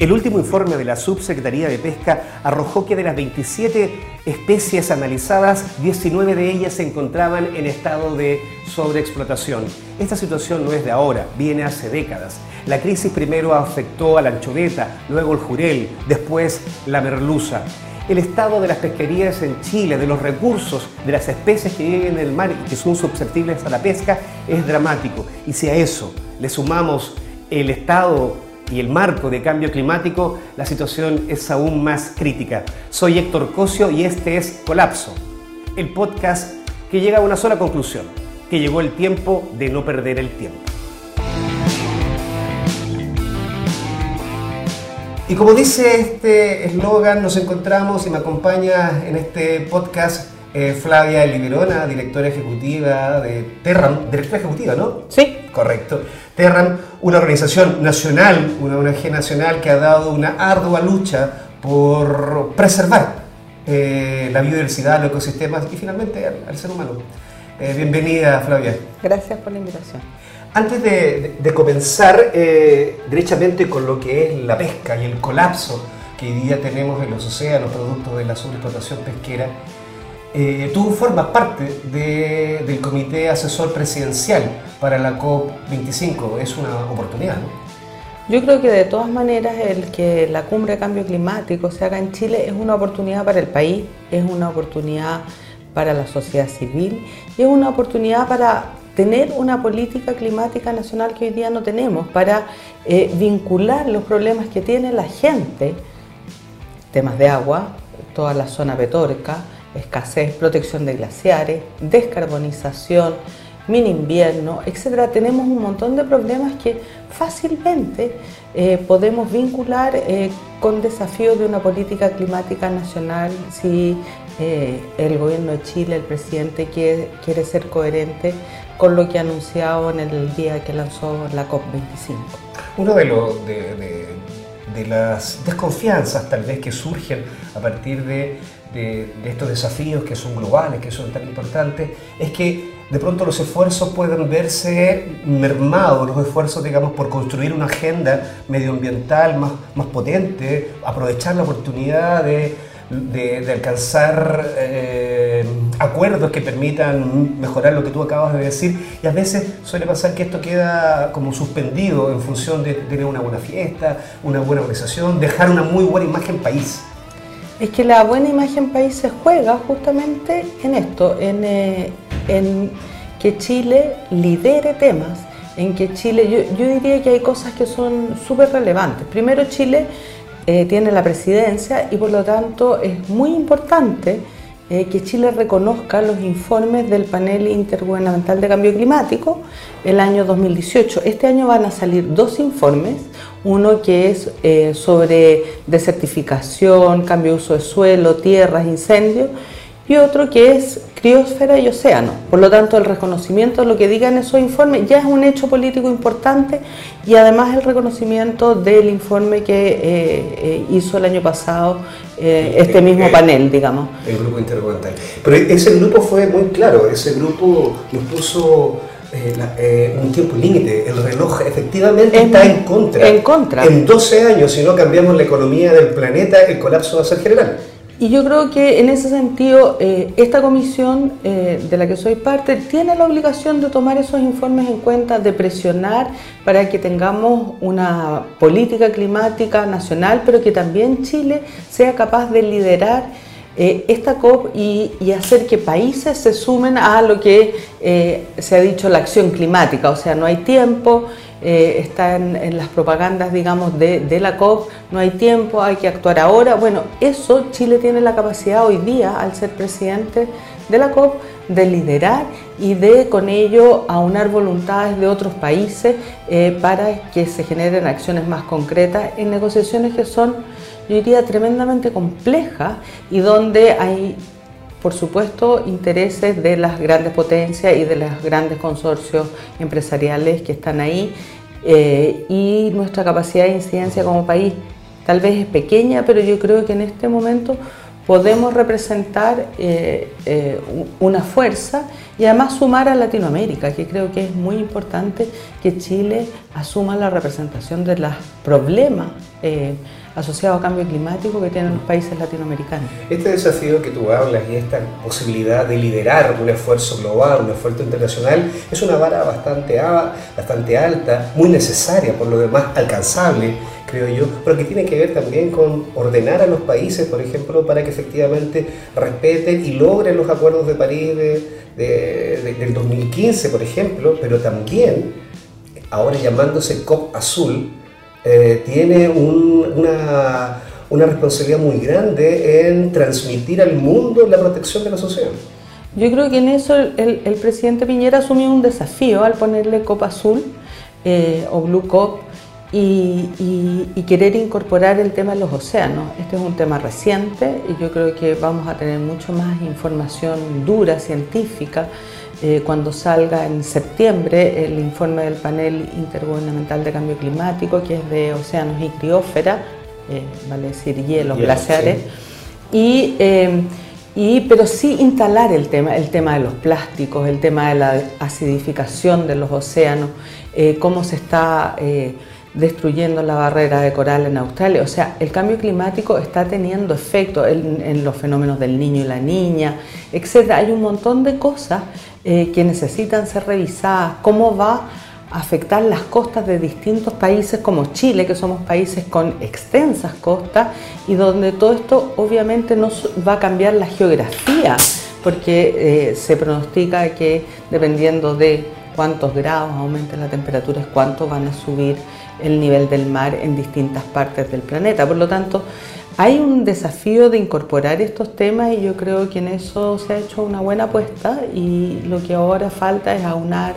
El último informe de la Subsecretaría de Pesca arrojó que de las 27 especies analizadas, 19 de ellas se encontraban en estado de sobreexplotación. Esta situación no es de ahora, viene hace décadas. La crisis primero afectó a la anchoveta, luego el jurel, después la merluza. El estado de las pesquerías en Chile, de los recursos, de las especies que viven en el mar y que son susceptibles a la pesca, es dramático. Y si a eso le sumamos el estado y el marco de cambio climático, la situación es aún más crítica. Soy Héctor Cosio y este es Colapso, el podcast que llega a una sola conclusión, que llegó el tiempo de no perder el tiempo. Y como dice este eslogan, nos encontramos y me acompaña en este podcast eh, Flavia Liberona, directora ejecutiva de Terram, directora ejecutiva, ¿no? Sí. Correcto. Terram, una organización nacional, una ONG nacional que ha dado una ardua lucha por preservar eh, la biodiversidad, los ecosistemas y finalmente al, ser humano. Eh, bienvenida, Flavia. Gracias por la invitación. Antes de, comenzar derechamente con lo que es la pesca y el colapso que hoy día tenemos en los océanos producto de la sobreexplotación pesquera, eh, tú formas parte del comité asesor presidencial para la COP25. Es una oportunidad, ¿no? Yo creo que de todas maneras el que la cumbre de cambio climático se haga en Chile es una oportunidad para el país, es una oportunidad para la sociedad civil y es una oportunidad para tener una política climática nacional que hoy día no tenemos, para eh, vincular los problemas que tiene la gente, temas de agua, toda la zona petorca, escasez, protección de glaciares, descarbonización, mini invierno, etcétera. Tenemos un montón de problemas que fácilmente eh, podemos vincular eh, con desafíos de una política climática nacional si eh, el gobierno de Chile, el presidente, quiere, quiere, ser coherente con lo que ha anunciado en el día que lanzó la COP25. Uno de, los de, de las desconfianzas tal vez que surgen a partir de de, estos desafíos que son globales, que son tan importantes, es que de pronto los esfuerzos pueden verse mermados, los esfuerzos, digamos, por construir una agenda medioambiental más, más potente, aprovechar la oportunidad de, de, alcanzar eh, acuerdos que permitan mejorar lo que tú acabas de decir. Y a veces suele pasar que esto queda como suspendido en función de tener una buena fiesta, una buena organización, dejar una muy buena imagen país es que la buena imagen país se juega justamente en esto, eh, en, que Chile lidere temas, en que Chile, yo, diría que hay cosas que son súper relevantes. Primero, Chile eh, tiene la presidencia y por lo tanto es muy importante eh, que Chile reconozca los informes del panel intergubernamental de cambio climático el año 2018. Este año van a salir dos informes, uno que es eh, sobre desertificación, cambio de uso de suelo, tierras, incendios, y otro que es criosfera y océano. Por lo tanto, el reconocimiento de lo que digan esos informes ya es un hecho político importante y además el reconocimiento del informe que eh, eh, hizo el año pasado eh, este mismo panel, digamos. El grupo intergubernamental. Pero ese grupo fue muy claro, ese grupo nos puso... un tiempo límite, el reloj efectivamente está en contra. En contra. En 12 años, si no cambiamos la economía del planeta, el colapso va a ser general. Y yo creo que en ese sentido, eh, esta comisión eh, de la que soy parte tiene la obligación de tomar esos informes en cuenta, de presionar para que tengamos una política climática nacional, pero que también Chile sea capaz de liderar eh, esta COP y, y, hacer que países se sumen a lo que se ha dicho la acción climática. O sea, no hay tiempo. Eh, está en, las propagandas, digamos, de, la COP, no hay tiempo, hay que actuar ahora. Bueno, eso Chile tiene la capacidad hoy día, al ser presidente de la COP, de liderar y de con ello aunar voluntades de otros países eh, para que se generen acciones más concretas en negociaciones que son, yo diría, tremendamente complejas y donde hay por supuesto, intereses de las grandes potencias y de los grandes consorcios empresariales que están ahí eh, y nuestra capacidad de incidencia como país tal vez es pequeña, pero yo creo que en este momento podemos representar eh, eh, una fuerza y además sumar a Latinoamérica, que creo que es muy importante que Chile asuma la representación de los problemas asociados a cambio climático que tienen los países latinoamericanos. Este desafío que tú hablas y esta posibilidad de liderar un esfuerzo global, un esfuerzo internacional, es una vara bastante, bastante alta, muy necesaria, por lo demás alcanzable creo yo, pero que tiene que ver también con ordenar a los países, por ejemplo, para que efectivamente respeten y logren los acuerdos de París de, del 2015, por ejemplo, pero también, ahora llamándose COP Azul, eh, tiene una, una responsabilidad muy grande en transmitir al mundo la protección de los océanos. Yo creo que en eso el, presidente Piñera asumió un desafío al ponerle COP Azul eh, o Blue COP y, querer incorporar el tema de los océanos. Este es un tema reciente y yo creo que vamos a tener mucho más información dura, científica, eh, cuando salga en septiembre el informe del panel intergubernamental de cambio climático, que es de océanos y criósfera, eh, vale decir hielos, glaciares, y, eh, y, pero sí instalar el tema, el tema de los plásticos, el tema de la acidificación de los océanos, cómo se está destruyendo la barrera de coral en Australia. O sea, el cambio climático está teniendo efecto en, los fenómenos del niño y la niña, etc. Hay un montón de cosas eh, que necesitan ser revisadas. ¿Cómo va a afectar las costas de distintos países como Chile, que somos países con extensas costas y donde todo esto obviamente no va a cambiar la geografía, porque eh, se pronostica que dependiendo de cuántos grados aumente la temperatura es cuánto van a subir el nivel del mar en distintas partes del planeta. Por lo tanto, hay un desafío de incorporar estos temas y yo creo que en eso se ha hecho una buena apuesta y lo que ahora falta es aunar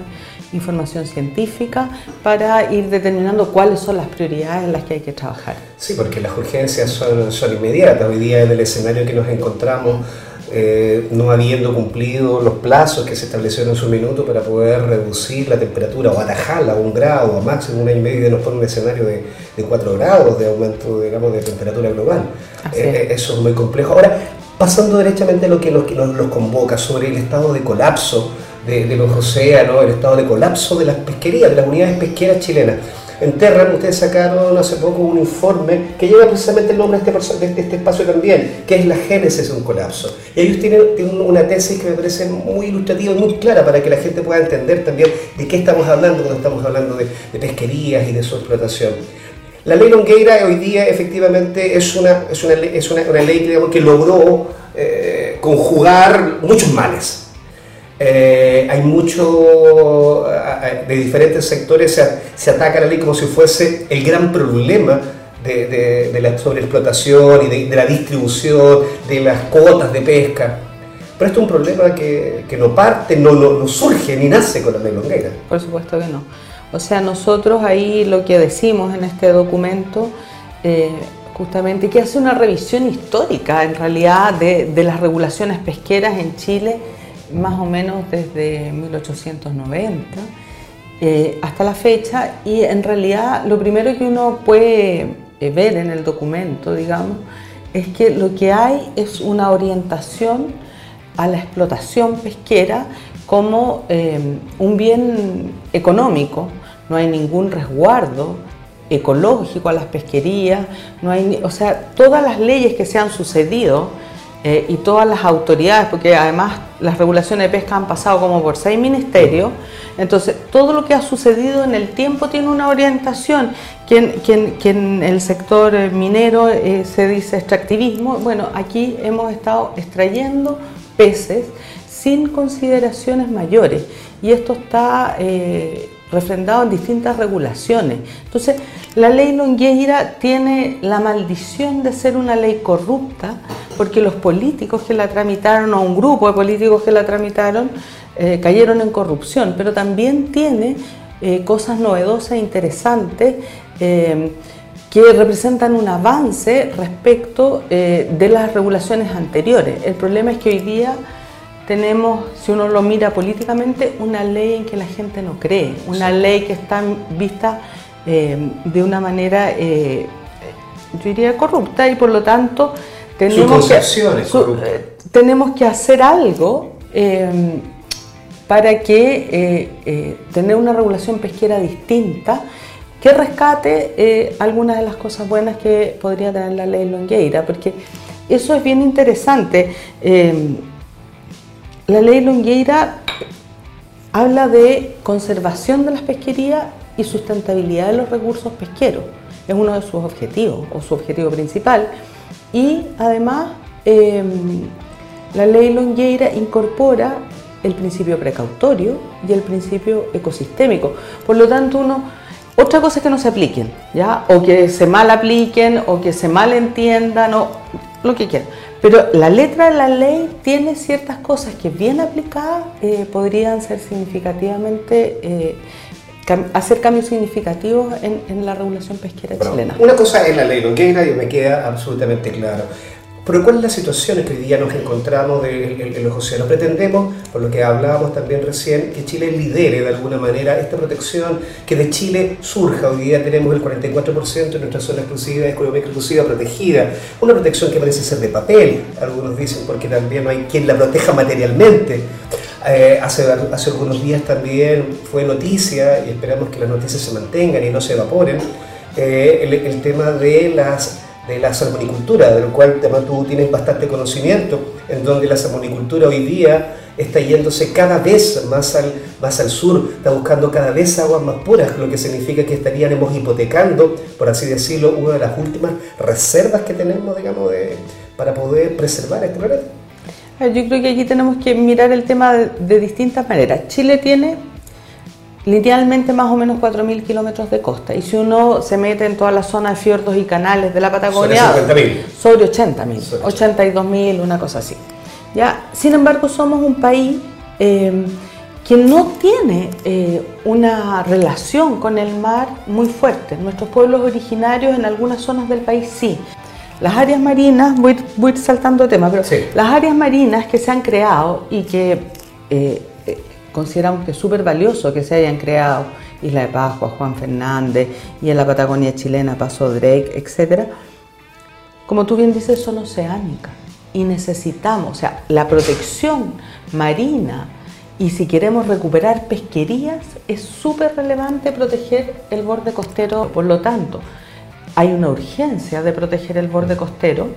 información científica para ir determinando cuáles son las prioridades en las que hay que trabajar. Sí, porque las urgencias son, inmediatas. Hoy día en el escenario que nos encontramos eh, no habiendo cumplido los plazos que se establecieron en su minuto para poder reducir la temperatura o atajarla a un grado, a máximo una y media, nos pone un escenario de, de 4 grados de aumento digamos, de temperatura global. Eh, eh, eso es muy complejo. Ahora, pasando derechamente a lo que nos, nos, convoca sobre el estado de colapso de, de los océanos, el estado de colapso de las pesquerías, de las unidades pesqueras chilenas. En Terra ustedes sacaron hace poco un informe que lleva precisamente el nombre de este, de este espacio también, que es la génesis de un colapso. Y ellos tienen, una tesis que me parece muy ilustrativa y muy clara para que la gente pueda entender también de qué estamos hablando cuando estamos hablando de, pesquerías y de su explotación. La ley Longueira hoy día efectivamente es una, es una, es una, ley que logró eh, conjugar muchos males eh, hay mucho, de diferentes sectores se, ataca la ley como si fuese el gran problema de, la sobreexplotación y de, la distribución, de las cuotas de pesca. Pero esto es un problema que, no parte, no, surge ni nace con la ley longuera. Por supuesto que no. O sea, nosotros ahí lo que decimos en este documento, eh, justamente, que hace una revisión histórica en realidad de las regulaciones pesqueras en Chile más o menos desde 1890 eh, hasta la fecha y en realidad lo primero que uno puede eh, ver en el documento, digamos, es que lo que hay es una orientación a la explotación pesquera como eh, un bien económico, no hay ningún resguardo ecológico a las pesquerías, no hay, o sea, todas las leyes que se han sucedido eh, y todas las autoridades, porque además las regulaciones de pesca han pasado como por seis ministerios, entonces todo lo que ha sucedido en el tiempo tiene una orientación, que en, el sector eh, minero eh, se dice extractivismo, bueno, aquí hemos estado extrayendo peces sin consideraciones mayores. Y esto está refrendado en distintas regulaciones. Entonces, la ley Longueira tiene la maldición de ser una ley corrupta porque los políticos que la tramitaron o un grupo de políticos que la tramitaron eh, cayeron en corrupción, pero también tiene eh, cosas novedosas e interesantes eh, que representan un avance respecto de las regulaciones anteriores. El problema es que hoy día tenemos, si uno lo mira políticamente, una ley en que la gente no cree, una ley que está vista eh, de una manera, eh, yo diría, corrupta y por lo tanto tenemos, que, tenemos que hacer algo para que tener una regulación pesquera distinta que rescate algunas de las cosas buenas que podría tener la ley Longueira, porque eso es bien interesante. La ley Longueira habla de conservación de las pesquerías y sustentabilidad de los recursos pesqueros. Es uno de sus objetivos o su objetivo principal. Y además, em, la ley Longueira incorpora el principio precautorio y el principio ecosistémico. Por lo tanto, uno, otra cosa es que no se apliquen, ¿ya? O que se mal apliquen, o que se mal entiendan, o lo que quieran. Pero la letra de la ley tiene ciertas cosas que bien aplicadas eh, podrían ser significativamente, eh, hacer cambios significativos en, la regulación pesquera chilena. Una cosa es la ley Longueira y me queda absolutamente claro. Pero ¿cuál es la situación que hoy día nos encontramos en, los océanos? Pretendemos, por lo que hablábamos también recién, que Chile lidere de alguna manera esta protección, que de Chile surja. Hoy día tenemos el 44% de nuestra zona exclusiva, económica exclusiva protegida. Una protección que parece ser de papel, algunos dicen, porque también no hay quien la proteja materialmente. Eh, hace, hace algunos días también fue noticia, y esperamos que las noticias se mantengan y no se evaporen, eh, el, el tema de las de la salmonicultura, del cual tú tienes bastante conocimiento, en donde la salmonicultura hoy día está yéndose cada vez más al, más al sur, está buscando cada vez aguas más puras, lo que significa que estaríamos hipotecando, por así decirlo, una de las últimas reservas que tenemos, digamos, de, para poder preservar este planeta. Yo creo que aquí tenemos que mirar el tema de distintas maneras. Chile tiene linealmente más o menos 4.000 kilómetros de costa. Y si uno se mete en toda la zona de fiordos y canales de la Patagonia, sobre 80.000, 82.000, una cosa así. ¿Ya? Sin embargo, somos un país eh, que no tiene eh, una relación con el mar muy fuerte. Nuestros pueblos originarios en algunas zonas del país sí. Las áreas marinas, voy, voy saltando tema, pero las áreas marinas que se han creado y que eh, consideramos que es súper valioso que se hayan creado Isla de Pascua, Juan Fernández y en la Patagonia chilena Paso Drake, etc. Como tú bien dices, son oceánicas y necesitamos, o sea, la protección marina y si queremos recuperar pesquerías, es súper relevante proteger el borde costero. Por lo tanto, hay una urgencia de proteger el borde costero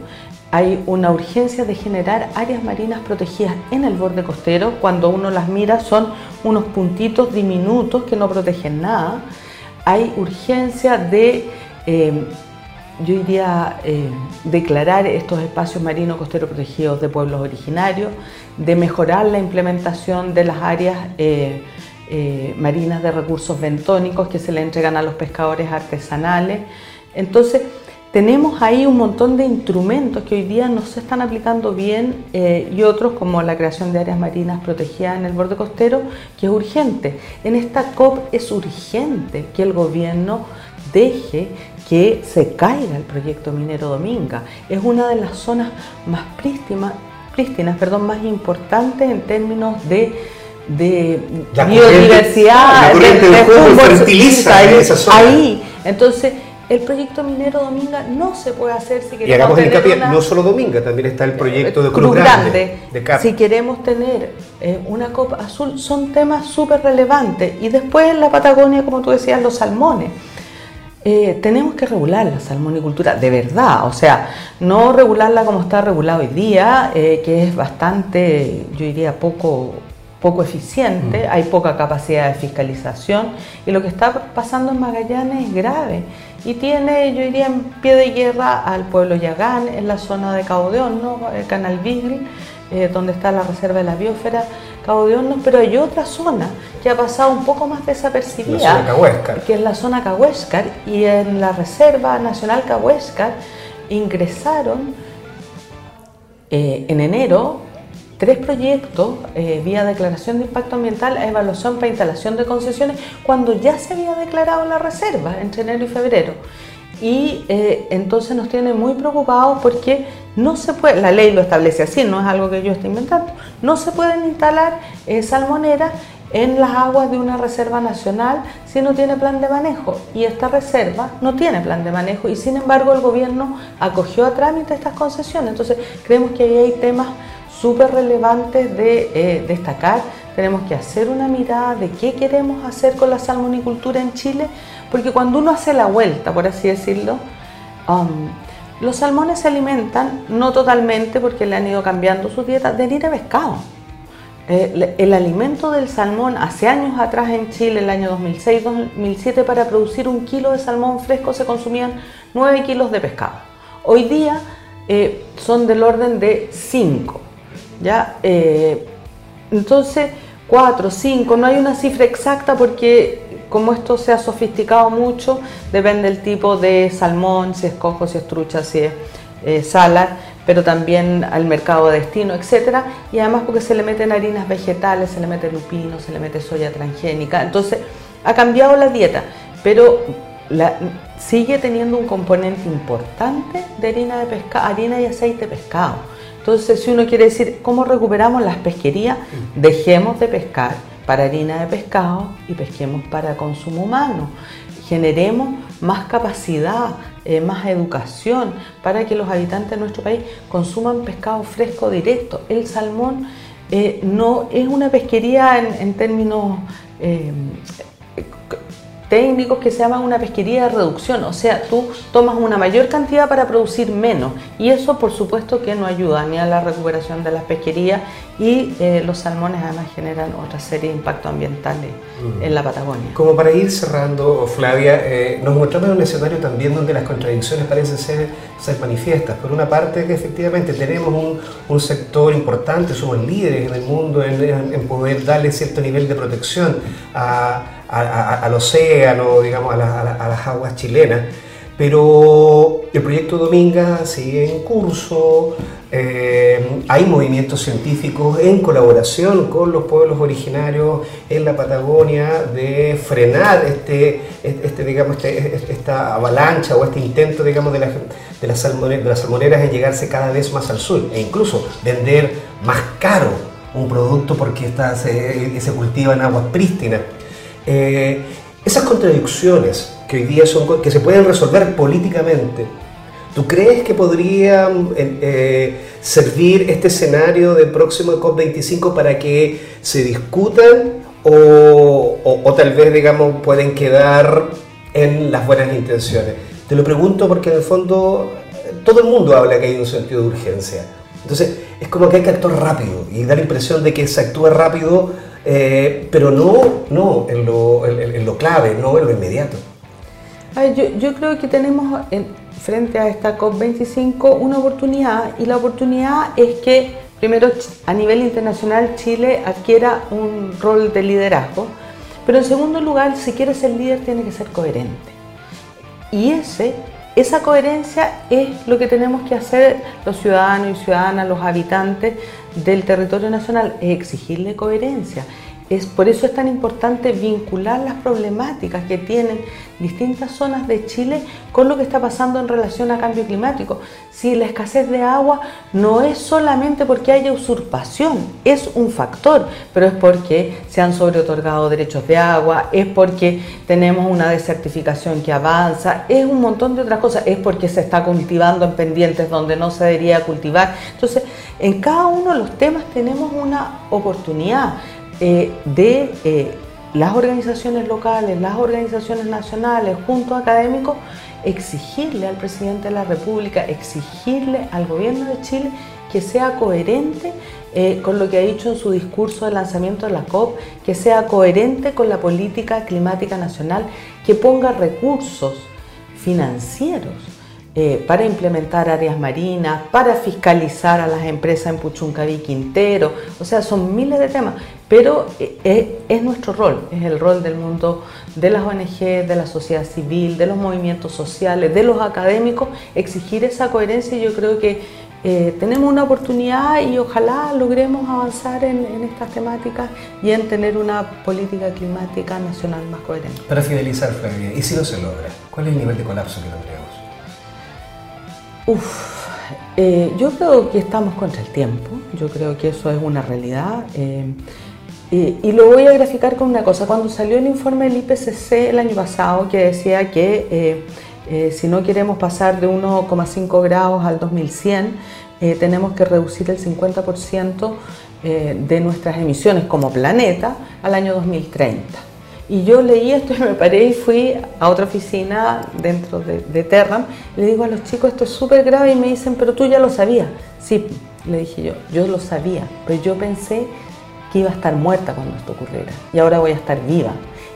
hay una urgencia de generar áreas marinas protegidas en el borde costero. Cuando uno las mira son unos puntitos diminutos que no protegen nada. Hay urgencia de, eh, yo diría, eh, declarar estos espacios marinos costeros protegidos de pueblos originarios, de mejorar la implementación de las áreas eh, marinas de recursos bentónicos que se le entregan a los pescadores artesanales. Entonces, tenemos ahí un montón de instrumentos que hoy día no se están aplicando bien eh, y otros como la creación de áreas marinas protegidas en el borde costero, que es urgente. En esta COP es urgente que el gobierno deje que se caiga el proyecto minero Dominga. Es una de las zonas más prístinas, prístinas perdón, más importantes en términos de de biodiversidad, de, de, esa zona. ahí. Entonces, el proyecto minero Dominga no se puede hacer si queremos. Y hagamos el hincapié, no solo Dominga, también está el proyecto de Cruz, Grande. si queremos tener eh, una copa azul, son temas súper relevantes. Y después en la Patagonia, como tú decías, los salmones. Eh, tenemos que regular la salmonicultura de verdad, o sea, no regularla como está regulada hoy día, eh, que es bastante, yo diría, poco poco eficiente, mm. hay poca capacidad de fiscalización y lo que está pasando en Magallanes es grave y tiene, yo diría, en pie de guerra al pueblo Yagán, en la zona de Cabo de Hornos, el Canal Beagle, eh, donde está la reserva de la biosfera Hornos, pero hay otra zona que ha pasado un poco más desapercibida, que es la zona Cahuéscar, y en la Reserva Nacional Cahuéscar ingresaron eh, en enero tres proyectos eh, vía declaración de impacto ambiental a evaluación para instalación de concesiones cuando ya se había declarado la reserva entre enero y febrero. Y eh, entonces nos tiene muy preocupados porque no se puede, la ley lo establece así, no es algo que yo esté inventando, no se pueden instalar eh, salmoneras en las aguas de una reserva nacional si no tiene plan de manejo? Y esta reserva no tiene plan de manejo y sin embargo el gobierno acogió a trámite estas concesiones. Entonces creemos que ahí hay temas súper relevantes de eh, destacar. Tenemos que hacer una mirada de qué queremos hacer con la salmonicultura en Chile, porque cuando uno hace la vuelta, por así decirlo, um, los salmones se alimentan, no totalmente porque le han ido cambiando su dieta, de harina de pescado. Eh, el alimento del salmón hace años atrás en Chile, el año 2006-2007, para producir un kilo de salmón fresco se consumían 9 kilos de pescado. Hoy día eh, son del orden de 5. ¿Ya? Eh, entonces, 4, 5, no hay una cifra exacta porque como esto se ha sofisticado mucho, depende del tipo de salmón, si es cojo, si es trucha, si es eh, pero también al mercado de destino, etc. Y además porque se le meten harinas vegetales, se le mete lupino, se le mete soya transgénica. Entonces, ha cambiado la dieta, pero sigue teniendo un componente importante de harina, de pesca, harina y aceite de pescado. Entonces, si uno quiere decir, ¿cómo recuperamos las pesquerías? Dejemos de pescar para harina de pescado y pesquemos para consumo humano. Generemos más capacidad, eh, más educación para que los habitantes de nuestro país consuman pescado fresco directo. El salmón eh, no es una pesquería en, términos eh, técnicos que se llaman una pesquería de reducción, o sea, tú tomas una mayor cantidad para producir menos y eso por supuesto que no ayuda ni a la recuperación de las pesquerías y eh, los salmones además generan otra serie de impactos ambientales en la Patagonia. Como para ir cerrando, Flavia, eh, nos encontramos en un escenario también donde las contradicciones parecen ser, ser manifiestas. Por una parte, que efectivamente tenemos un, un sector importante, somos líderes en el mundo en, en poder darle cierto nivel de protección a al océano, digamos, a, las aguas chilenas. Pero el proyecto Dominga sigue en curso, eh, hay movimientos científicos en colaboración con los pueblos originarios en la Patagonia de frenar este, este, digamos, este, esta avalancha o este intento digamos, de, las salmoneras, de las salmoneras en llegarse cada vez más al sur e incluso vender más caro un producto porque está, se cultiva en aguas prístinas. Eh, esas contradicciones que hoy día son, que se pueden resolver políticamente, ¿tú crees que podrían eh, eh, servir este escenario del próximo COP25 para que se discutan o, o, tal vez, digamos, pueden quedar en las buenas intenciones? Te lo pregunto porque en el fondo todo el mundo habla que hay un sentido de urgencia. Entonces, es como que hay que actuar rápido y da la impresión de que se actúa rápido eh, pero no, no en, lo, en, lo, clave, no en lo inmediato. yo, yo, creo que tenemos frente a esta COP25 una oportunidad y la oportunidad es que primero a nivel internacional Chile adquiera un rol de liderazgo, pero en segundo lugar, si quiere ser líder tiene que ser coherente. Y ese esa coherencia es lo que tenemos que hacer los ciudadanos y ciudadanas, los habitantes del territorio nacional, es exigirle coherencia. Es, por eso es tan importante vincular las problemáticas que tienen distintas zonas de Chile con lo que está pasando en relación a cambio climático. Si la escasez de agua no es solamente porque haya usurpación, es un factor, pero es porque se han sobreotorgado derechos de agua, es porque tenemos una desertificación que avanza, es un montón de otras cosas, es porque se está cultivando en pendientes donde no se debería cultivar. Entonces, en cada uno de los temas tenemos una oportunidad eh, de eh, las organizaciones locales, las organizaciones nacionales, junto a académicos, exigirle al presidente de la República, exigirle al gobierno de Chile que sea coherente eh, con lo que ha dicho en su discurso de lanzamiento de la COP, que sea coherente con la política climática nacional, que ponga recursos financieros para implementar áreas marinas, para fiscalizar a las empresas en Puchuncaví Quintero, o sea, son miles de temas, pero eh, es, nuestro rol, es el rol del mundo de las ONG, de la sociedad civil, de los movimientos sociales, de los académicos, exigir esa coherencia y yo creo que eh, tenemos una oportunidad y ojalá logremos avanzar en, en, estas temáticas y en tener una política climática nacional más coherente. Para finalizar, Flavia, ¿y si no se logra? ¿Cuál es el nivel de colapso que tendremos? Uf, eh, yo creo que estamos contra el tiempo, yo creo que eso es una realidad. Eh, Y, lo voy a graficar con una cosa. Cuando salió el informe del IPCC el año pasado, que decía que eh, eh, si no queremos pasar de 1,5 grados al 2100, eh, tenemos que reducir el 50% de nuestras emisiones como planeta al año 2030. Y yo leí esto y me paré y fui a otra oficina dentro de, de Terram. Le digo a los chicos, esto es súper grave y me dicen, pero tú ya lo sabías. Sí, le dije yo, yo lo sabía, pero yo pensé que iba a estar muerta cuando esto ocurriera y ahora voy a estar viva.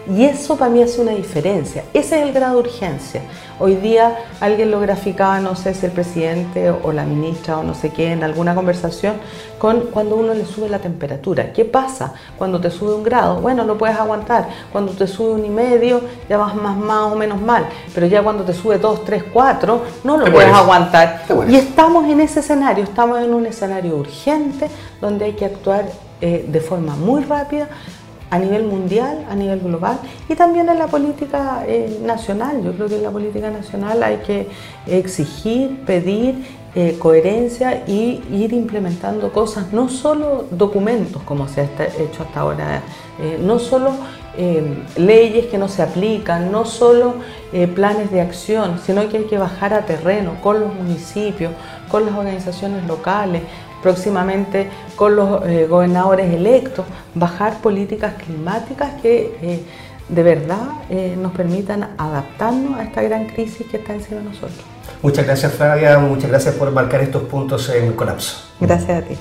Y eso para mí hace una diferencia. Ese es el grado de urgencia. Hoy día alguien lo graficaba, no sé si el presidente o la ministra o no sé qué, en alguna conversación, con cuando uno le sube la temperatura. ¿Qué pasa cuando te sube un grado? Bueno, lo puedes aguantar. Cuando te sube un y medio, ya vas más, más o menos mal. Pero ya cuando te sube dos, tres, cuatro, no lo puedes aguantar. Y estamos en ese escenario, estamos en un escenario urgente donde hay que actuar eh, de forma muy rápida a nivel mundial, a nivel global y también en la política eh, nacional. Yo creo que en la política nacional hay que exigir, pedir eh, coherencia y ir implementando cosas, no solo documentos como se ha hecho hasta ahora, no solo leyes que no se aplican, no solo planes de acción, sino que hay que bajar a terreno con los municipios, con las organizaciones locales, próximamente con los eh, gobernadores electos, bajar políticas climáticas que eh, de verdad eh, nos permitan adaptarnos a esta gran crisis que está encima de nosotros. Muchas gracias Flavia, muchas gracias por marcar estos puntos en colapso. Gracias a ti.